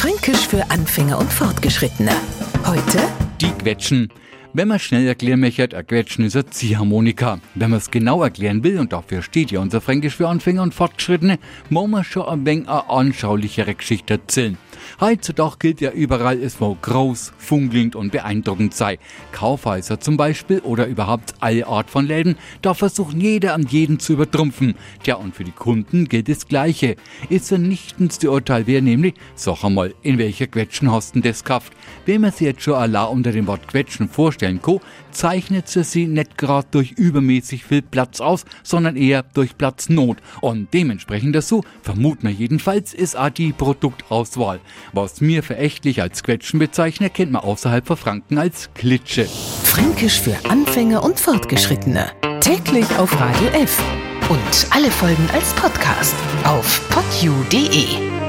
Fränkisch für Anfänger und Fortgeschrittene. Heute Die Quetschen. Wenn man schnell erklären möchte, ein Quetschen ist eine Ziehharmonika. Wenn man es genau erklären will, und dafür steht ja unser Fränkisch für Anfänger und Fortgeschrittene, muss man schon ein wenig eine anschaulichere Geschichte erzählen. Heutzutage gilt ja überall, es wo groß, funkelnd und beeindruckend sei. Kaufhäuser zum Beispiel oder überhaupt alle Art von Läden, da versuchen jeder an jeden zu übertrumpfen. Tja, und für die Kunden gilt das Gleiche. Ist vernichtendste zu Urteil wäre nämlich, sag einmal, in welcher Quetschen hast du das gekauft? Wenn man sich jetzt schon Allah unter dem Wort Quetschen vorstellen kann, zeichnet sie sie nicht gerade durch übermäßig viel Platz aus, sondern eher durch Platznot. Und dementsprechend dazu, vermuten wir jedenfalls, ist auch die Produktauswahl. Was mir verächtlich als Quetschen bezeichnet, kennt man außerhalb von Franken als Klitsche. Fränkisch für Anfänger und Fortgeschrittene. Täglich auf Radio F. Und alle Folgen als Podcast auf podu.de.